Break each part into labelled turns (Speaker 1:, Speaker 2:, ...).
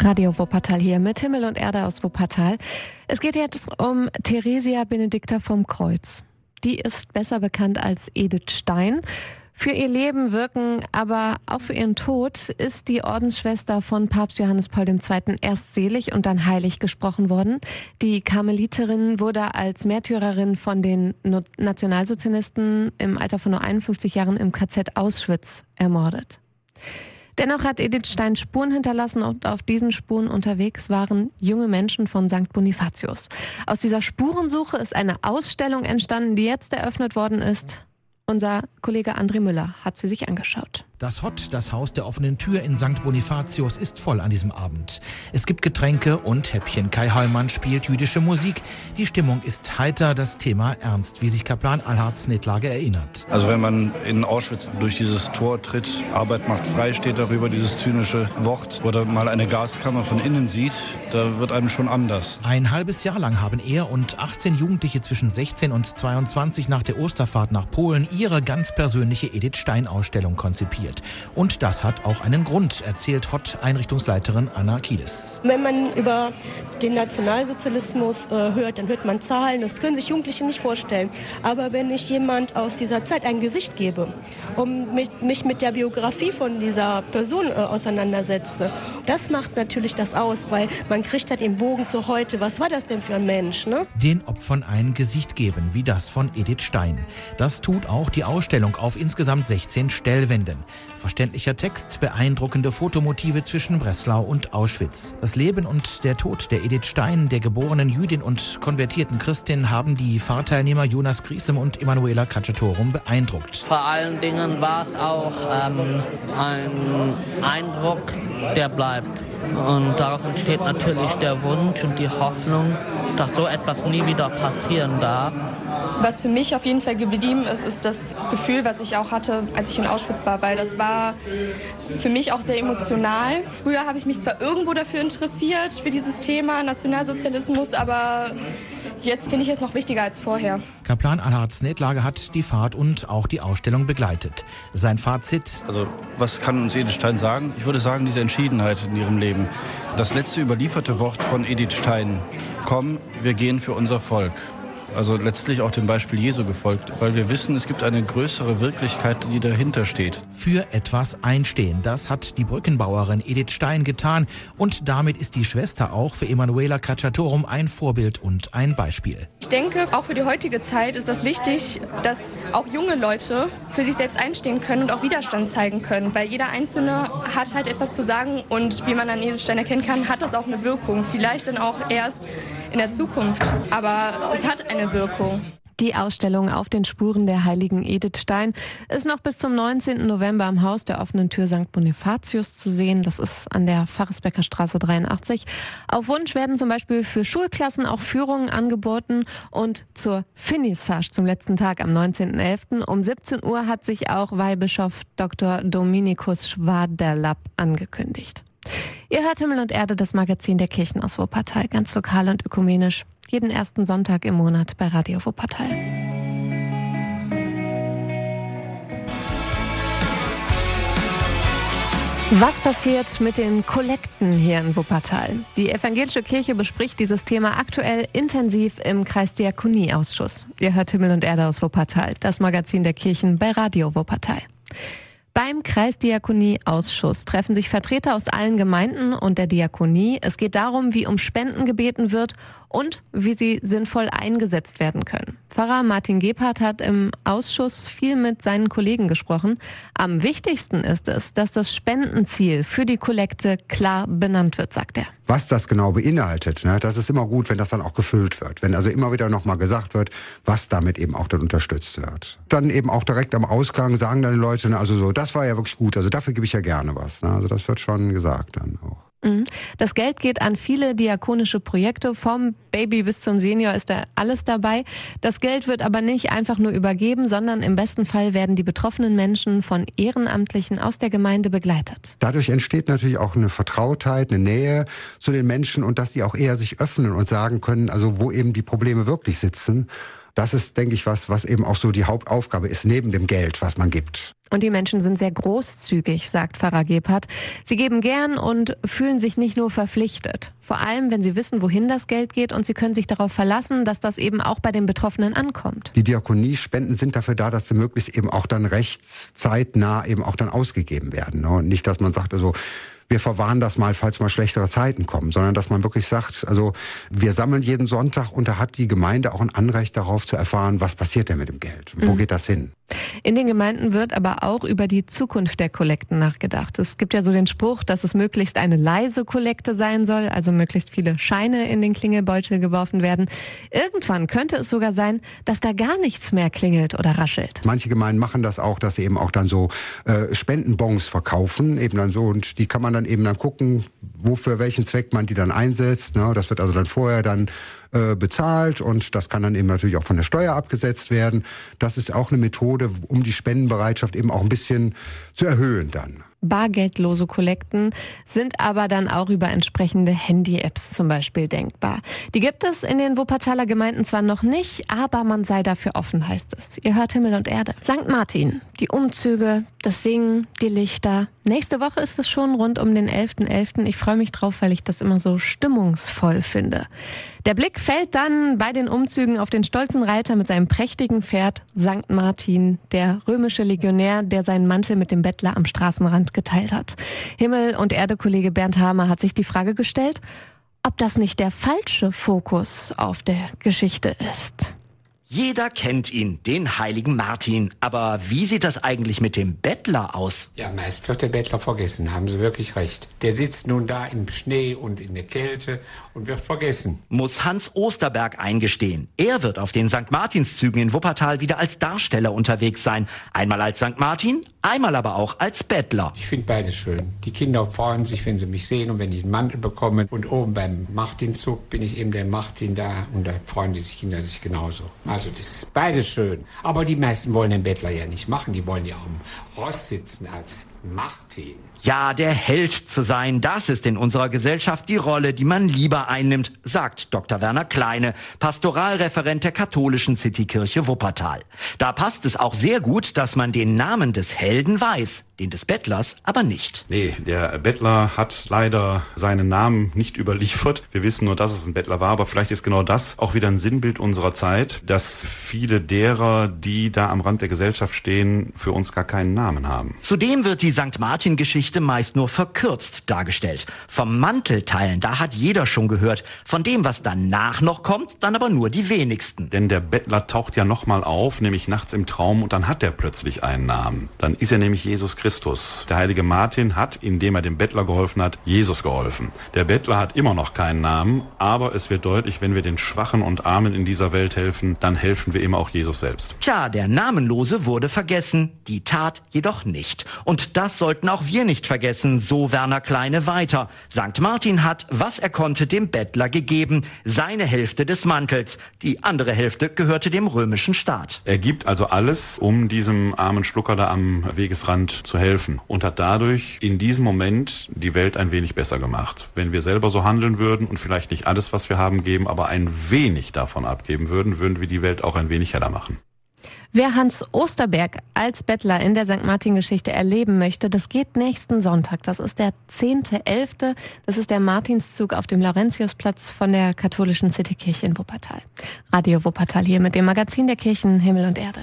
Speaker 1: Radio Wuppertal hier mit Himmel und Erde aus Wuppertal. Es geht jetzt um Theresia Benedikta vom Kreuz. Die ist besser bekannt als Edith Stein. Für ihr Leben wirken, aber auch für ihren Tod ist die Ordensschwester von Papst Johannes Paul II. erst selig und dann heilig gesprochen worden. Die Karmeliterin wurde als Märtyrerin von den Nationalsozialisten im Alter von nur 51 Jahren im KZ Auschwitz ermordet. Dennoch hat Edith Stein Spuren hinterlassen und auf diesen Spuren unterwegs waren junge Menschen von St. Bonifatius. Aus dieser Spurensuche ist eine Ausstellung entstanden, die jetzt eröffnet worden ist. Unser Kollege André Müller hat sie sich angeschaut.
Speaker 2: Das Hot, das Haus der offenen Tür in St. Bonifatius, ist voll an diesem Abend. Es gibt Getränke und Häppchen. Kai Heumann spielt jüdische Musik. Die Stimmung ist heiter, das Thema ernst, wie sich Kaplan Alhard Snetlage erinnert.
Speaker 3: Also wenn man in Auschwitz durch dieses Tor tritt, Arbeit macht frei, steht darüber dieses zynische Wort, oder mal eine Gaskammer von innen sieht, da wird einem schon anders.
Speaker 2: Ein halbes Jahr lang haben er und 18 Jugendliche zwischen 16 und 22 nach der Osterfahrt nach Polen ihre ganz persönliche Edith Stein Ausstellung konzipiert organisiert. Und das hat auch einen Grund, erzählt HOT-Einrichtungsleiterin Anna Kiedes.
Speaker 4: Wenn man über den Nationalsozialismus äh, hört, dann hört man Zahlen, das können sich Jugendliche nicht vorstellen. Aber wenn ich jemand aus dieser Zeit ein Gesicht gebe und mich, mich mit der Biografie von dieser Person äh, auseinandersetze, das macht natürlich das aus, weil man kriegt halt den Bogen zu heute. Was war das denn für ein Mensch? Ne?
Speaker 2: Den Opfern ein Gesicht geben, wie das von Edith Stein. Das tut auch die Ausstellung auf insgesamt 16 Stellwänden. Verständlicher Text, beeindruckende Fotomotive zwischen Breslau und Auschwitz. Das Leben und der Tod der Edith Stein, der geborenen Jüdin und konvertierten Christin, haben die Fahrteilnehmer Jonas Griesem und Emanuela Cacciatorum beeindruckt.
Speaker 5: Vor allen Dingen war es auch ähm, ein Eindruck, der bleibt. Und daraus entsteht natürlich der Wunsch und die Hoffnung, dass so etwas nie wieder passieren darf.
Speaker 6: Was für mich auf jeden Fall geblieben ist, ist das Gefühl, was ich auch hatte, als ich in Auschwitz war, weil das war für mich auch sehr emotional. Früher habe ich mich zwar irgendwo dafür interessiert, für dieses Thema Nationalsozialismus, aber jetzt finde ich es noch wichtiger als vorher.
Speaker 2: Kaplan Alhard Snedlager hat die Fahrt und auch die Ausstellung begleitet. Sein Fazit?
Speaker 3: Also, was kann uns Edith Stein sagen? Ich würde sagen, diese Entschiedenheit in ihrem Leben. Das letzte überlieferte Wort von Edith Stein. Komm, wir gehen für unser Volk also letztlich auch dem Beispiel Jesu gefolgt, weil wir wissen, es gibt eine größere Wirklichkeit, die dahinter steht.
Speaker 2: Für etwas einstehen, das hat die Brückenbauerin Edith Stein getan und damit ist die Schwester auch für Emanuela Cacciatorum ein Vorbild und ein Beispiel.
Speaker 6: Ich denke, auch für die heutige Zeit ist das wichtig, dass auch junge Leute für sich selbst einstehen können und auch Widerstand zeigen können, weil jeder Einzelne hat halt etwas zu sagen und wie man an Edith Stein erkennen kann, hat das auch eine Wirkung. Vielleicht dann auch erst in der Zukunft, aber es hat eine Wirkung.
Speaker 1: Die Ausstellung auf den Spuren der heiligen Edith Stein ist noch bis zum 19. November am Haus der offenen Tür St. Bonifatius zu sehen. Das ist an der Pfarresbecker Straße 83. Auf Wunsch werden zum Beispiel für Schulklassen auch Führungen angeboten und zur Finissage zum letzten Tag am 19.11. um 17 Uhr hat sich auch Weihbischof Dr. Dominikus Schwaderlapp angekündigt. Ihr hört Himmel und Erde, das Magazin der Kirchen aus Wuppertal, ganz lokal und ökumenisch. Jeden ersten Sonntag im Monat bei Radio Wuppertal. Was passiert mit den Kollekten hier in Wuppertal? Die evangelische Kirche bespricht dieses Thema aktuell intensiv im Kreisdiakonieausschuss. Ihr hört Himmel und Erde aus Wuppertal, das Magazin der Kirchen bei Radio Wuppertal. Beim Kreisdiakonieausschuss treffen sich Vertreter aus allen Gemeinden und der Diakonie. Es geht darum, wie um Spenden gebeten wird und wie sie sinnvoll eingesetzt werden können. Pfarrer Martin Gebhardt hat im Ausschuss viel mit seinen Kollegen gesprochen. Am wichtigsten ist es, dass das Spendenziel für die Kollekte klar benannt wird, sagt er.
Speaker 7: Was das genau beinhaltet, ne, das ist immer gut, wenn das dann auch gefüllt wird. Wenn also immer wieder nochmal gesagt wird, was damit eben auch dann unterstützt wird. Dann eben auch direkt am Ausgang sagen dann die Leute, ne, also so, das war ja wirklich gut, also dafür gebe ich ja gerne was. Ne, also das wird schon gesagt dann auch.
Speaker 1: Mhm. Das Geld geht an viele diakonische Projekte. Vom Baby bis zum Senior ist da alles dabei. Das Geld wird aber nicht einfach nur übergeben, sondern im besten Fall werden die betroffenen Menschen von Ehrenamtlichen aus der Gemeinde begleitet.
Speaker 7: Dadurch entsteht natürlich auch eine Vertrautheit, eine Nähe zu den Menschen und dass die auch eher sich öffnen und sagen können, also wo eben die Probleme wirklich sitzen. Das ist, denke ich, was, was eben auch so die Hauptaufgabe ist, neben dem Geld, was man gibt.
Speaker 1: Und die Menschen sind sehr großzügig, sagt Pfarrer Gebhardt. Sie geben gern und fühlen sich nicht nur verpflichtet. Vor allem, wenn sie wissen, wohin das Geld geht und sie können sich darauf verlassen, dass das eben auch bei den Betroffenen ankommt.
Speaker 7: Die Diakoniespenden sind dafür da, dass sie möglichst eben auch dann rechtszeitnah eben auch dann ausgegeben werden. Ne? Und nicht, dass man sagt, also wir verwahren das mal, falls mal schlechtere Zeiten kommen, sondern dass man wirklich sagt, also wir sammeln jeden Sonntag und da hat die Gemeinde auch ein Anrecht darauf zu erfahren, was passiert denn mit dem Geld? Wo mhm. geht das hin?
Speaker 1: In den Gemeinden wird aber auch über die Zukunft der Kollekten nachgedacht. Es gibt ja so den Spruch, dass es möglichst eine leise Kollekte sein soll, also möglichst viele Scheine in den Klingelbeutel geworfen werden. Irgendwann könnte es sogar sein, dass da gar nichts mehr klingelt oder raschelt.
Speaker 7: Manche Gemeinden machen das auch, dass sie eben auch dann so äh, Spendenbons verkaufen, eben dann so und die kann man dann eben dann gucken, wofür welchen Zweck man die dann einsetzt. Ne? Das wird also dann vorher dann äh, bezahlt und das kann dann eben natürlich auch von der Steuer abgesetzt werden. Das ist auch eine Methode, um die Spendenbereitschaft eben auch ein bisschen zu erhöhen dann.
Speaker 1: Bargeldlose Kollekten sind aber dann auch über entsprechende Handy-Apps zum Beispiel denkbar. Die gibt es in den Wuppertaler Gemeinden zwar noch nicht, aber man sei dafür offen, heißt es. Ihr hört Himmel und Erde. St. Martin, die Umzüge, das Singen, die Lichter. Nächste Woche ist es schon rund um den 11.11. .11. Ich freue mich drauf, weil ich das immer so stimmungsvoll finde. Der Blick fällt dann bei den Umzügen auf den stolzen Reiter mit seinem prächtigen Pferd St. Martin, der römische Legionär, der seinen Mantel mit dem Bettler am Straßenrand geteilt hat. Himmel- und Erde-Kollege Bernd Hamer hat sich die Frage gestellt, ob das nicht der falsche Fokus auf der Geschichte ist.
Speaker 8: Jeder kennt ihn, den heiligen Martin. Aber wie sieht das eigentlich mit dem Bettler aus?
Speaker 9: Ja, meist wird der Bettler vergessen, haben Sie wirklich recht. Der sitzt nun da im Schnee und in der Kälte und wird vergessen.
Speaker 8: Muss Hans Osterberg eingestehen. Er wird auf den St. Martinszügen in Wuppertal wieder als Darsteller unterwegs sein. Einmal als St. Martin, einmal aber auch als Bettler.
Speaker 9: Ich finde beides schön. Die Kinder freuen sich, wenn sie mich sehen und wenn ich einen Mantel bekomme. Und oben beim Martinzug bin ich eben der Martin da und da freuen die Kinder sich genauso. Also das ist beides schön. Aber die meisten wollen den Bettler ja nicht machen. Die wollen ja am Ross sitzen als Martin.
Speaker 8: Ja, der Held zu sein, das ist in unserer Gesellschaft die Rolle, die man lieber einnimmt, sagt Dr. Werner Kleine, Pastoralreferent der katholischen Citykirche Wuppertal. Da passt es auch sehr gut, dass man den Namen des Helden weiß, den des Bettlers aber nicht.
Speaker 10: Nee, der Bettler hat leider seinen Namen nicht überliefert. Wir wissen nur, dass es ein Bettler war, aber vielleicht ist genau das auch wieder ein Sinnbild unserer Zeit, dass viele derer, die da am Rand der Gesellschaft stehen, für uns gar keinen Namen haben.
Speaker 8: Zudem wird die St. Martin-Geschichte Geschichte meist nur verkürzt dargestellt. Vom Mantelteilen, da hat jeder schon gehört. Von dem, was danach noch kommt, dann aber nur die wenigsten.
Speaker 10: Denn der Bettler taucht ja nochmal auf, nämlich nachts im Traum, und dann hat er plötzlich einen Namen. Dann ist er nämlich Jesus Christus. Der heilige Martin hat, indem er dem Bettler geholfen hat, Jesus geholfen. Der Bettler hat immer noch keinen Namen, aber es wird deutlich, wenn wir den Schwachen und Armen in dieser Welt helfen, dann helfen wir immer auch Jesus selbst.
Speaker 8: Tja, der Namenlose wurde vergessen, die Tat jedoch nicht. Und das sollten auch wir nicht vergessen, so Werner Kleine weiter. St. Martin hat, was er konnte, dem Bettler gegeben. Seine Hälfte des Mantels. Die andere Hälfte gehörte dem römischen Staat.
Speaker 10: Er gibt also alles, um diesem armen Schlucker da am Wegesrand zu helfen. Und hat dadurch in diesem Moment die Welt ein wenig besser gemacht. Wenn wir selber so handeln würden und vielleicht nicht alles, was wir haben, geben, aber ein wenig davon abgeben würden, würden wir die Welt auch ein wenig heller machen.
Speaker 1: Wer Hans Osterberg als Bettler in der St. Martin-Geschichte erleben möchte, das geht nächsten Sonntag. Das ist der 10.11. Das ist der Martinszug auf dem Laurentiusplatz von der katholischen Citykirche in Wuppertal. Radio Wuppertal hier mit dem Magazin der Kirchen Himmel und Erde.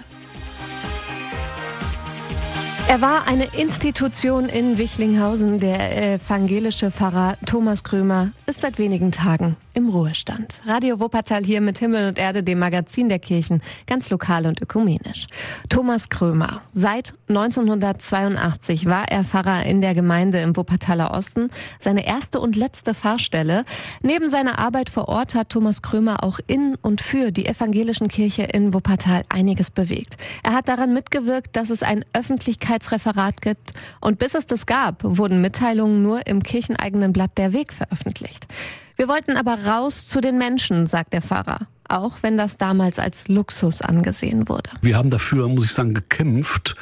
Speaker 1: Er war eine Institution in Wichlinghausen. Der evangelische Pfarrer Thomas Krömer ist seit wenigen Tagen im Ruhestand. Radio Wuppertal hier mit Himmel und Erde, dem Magazin der Kirchen, ganz lokal und ökumenisch. Thomas Krömer. Seit 1982 war er Pfarrer in der Gemeinde im Wuppertaler Osten. Seine erste und letzte Pfarrstelle. Neben seiner Arbeit vor Ort hat Thomas Krömer auch in und für die evangelischen Kirche in Wuppertal einiges bewegt. Er hat daran mitgewirkt, dass es ein Öffentlichkeitsreferat gibt. Und bis es das gab, wurden Mitteilungen nur im kircheneigenen Blatt Der Weg veröffentlicht. Wir wollten aber raus zu den Menschen, sagt der Pfarrer. Auch wenn das damals als Luxus angesehen wurde.
Speaker 11: Wir haben dafür, muss ich sagen, gekämpft,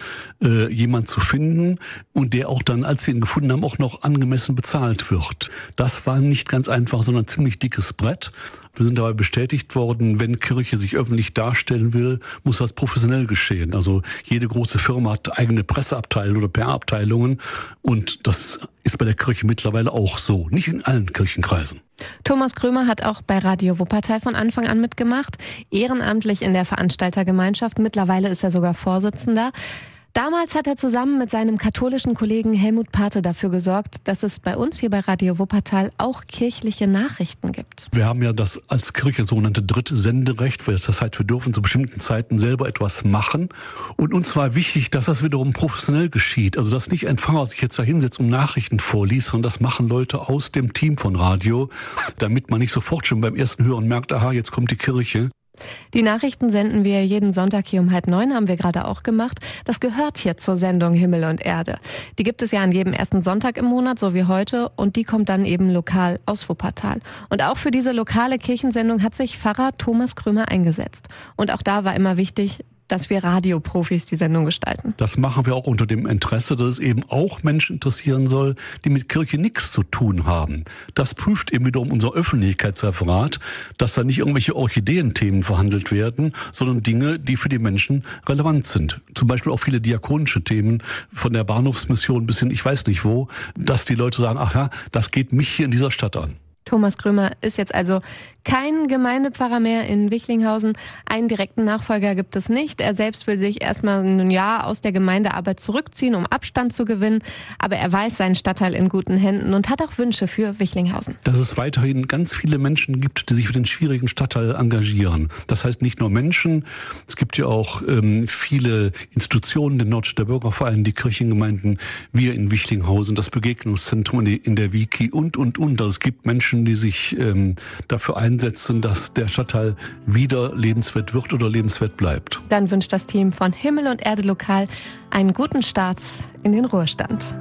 Speaker 11: äh, jemand zu finden und der auch dann, als wir ihn gefunden haben, auch noch angemessen bezahlt wird. Das war nicht ganz einfach, sondern ein ziemlich dickes Brett. Wir sind dabei bestätigt worden, wenn Kirche sich öffentlich darstellen will, muss das professionell geschehen. Also jede große Firma hat eigene Presseabteilungen oder PR-Abteilungen und das ist bei der Kirche mittlerweile auch so. Nicht in allen Kirchenkreisen.
Speaker 1: Thomas Krömer hat auch bei Radio Wuppertal von Anfang an mitgemacht, ehrenamtlich in der Veranstaltergemeinschaft. Mittlerweile ist er sogar Vorsitzender. Damals hat er zusammen mit seinem katholischen Kollegen Helmut Pate dafür gesorgt, dass es bei uns hier bei Radio Wuppertal auch kirchliche Nachrichten gibt.
Speaker 11: Wir haben ja das als Kirche sogenannte Drittsenderecht, das heißt, wir dürfen zu bestimmten Zeiten selber etwas machen. Und uns war wichtig, dass das wiederum professionell geschieht. Also, dass nicht ein Pfarrer sich jetzt da hinsetzt und Nachrichten vorliest, sondern das machen Leute aus dem Team von Radio, damit man nicht sofort schon beim ersten Hören merkt, aha, jetzt kommt die Kirche.
Speaker 1: Die Nachrichten senden wir jeden Sonntag hier um halb neun, haben wir gerade auch gemacht. Das gehört hier zur Sendung Himmel und Erde. Die gibt es ja an jedem ersten Sonntag im Monat, so wie heute, und die kommt dann eben lokal aus Wuppertal. Und auch für diese lokale Kirchensendung hat sich Pfarrer Thomas Krömer eingesetzt. Und auch da war immer wichtig, dass wir Radioprofis die Sendung gestalten.
Speaker 11: Das machen wir auch unter dem Interesse, dass es eben auch Menschen interessieren soll, die mit Kirche nichts zu tun haben. Das prüft eben wiederum unser Öffentlichkeitsreferat, dass da nicht irgendwelche Orchideenthemen verhandelt werden, sondern Dinge, die für die Menschen relevant sind. Zum Beispiel auch viele diakonische Themen von der Bahnhofsmission bis hin, ich weiß nicht wo, dass die Leute sagen, ach ja, das geht mich hier in dieser Stadt an.
Speaker 1: Thomas Krömer ist jetzt also kein Gemeindepfarrer mehr in Wichlinghausen. Einen direkten Nachfolger gibt es nicht. Er selbst will sich erstmal ein Jahr aus der Gemeindearbeit zurückziehen, um Abstand zu gewinnen. Aber er weiß seinen Stadtteil in guten Händen und hat auch Wünsche für Wichlinghausen.
Speaker 11: Dass es weiterhin ganz viele Menschen gibt, die sich für den schwierigen Stadtteil engagieren. Das heißt nicht nur Menschen. Es gibt ja auch ähm, viele Institutionen, den Nordstädter Bürgerverein, die Kirchengemeinden, wir in Wichlinghausen, das Begegnungszentrum in der Wiki und, und, und. Also es gibt Menschen, die sich ähm, dafür einsetzen, einsetzen, dass der Stadtteil wieder lebenswert wird oder lebenswert bleibt.
Speaker 1: Dann wünscht das Team von Himmel und Erde Lokal einen guten Start in den Ruhestand.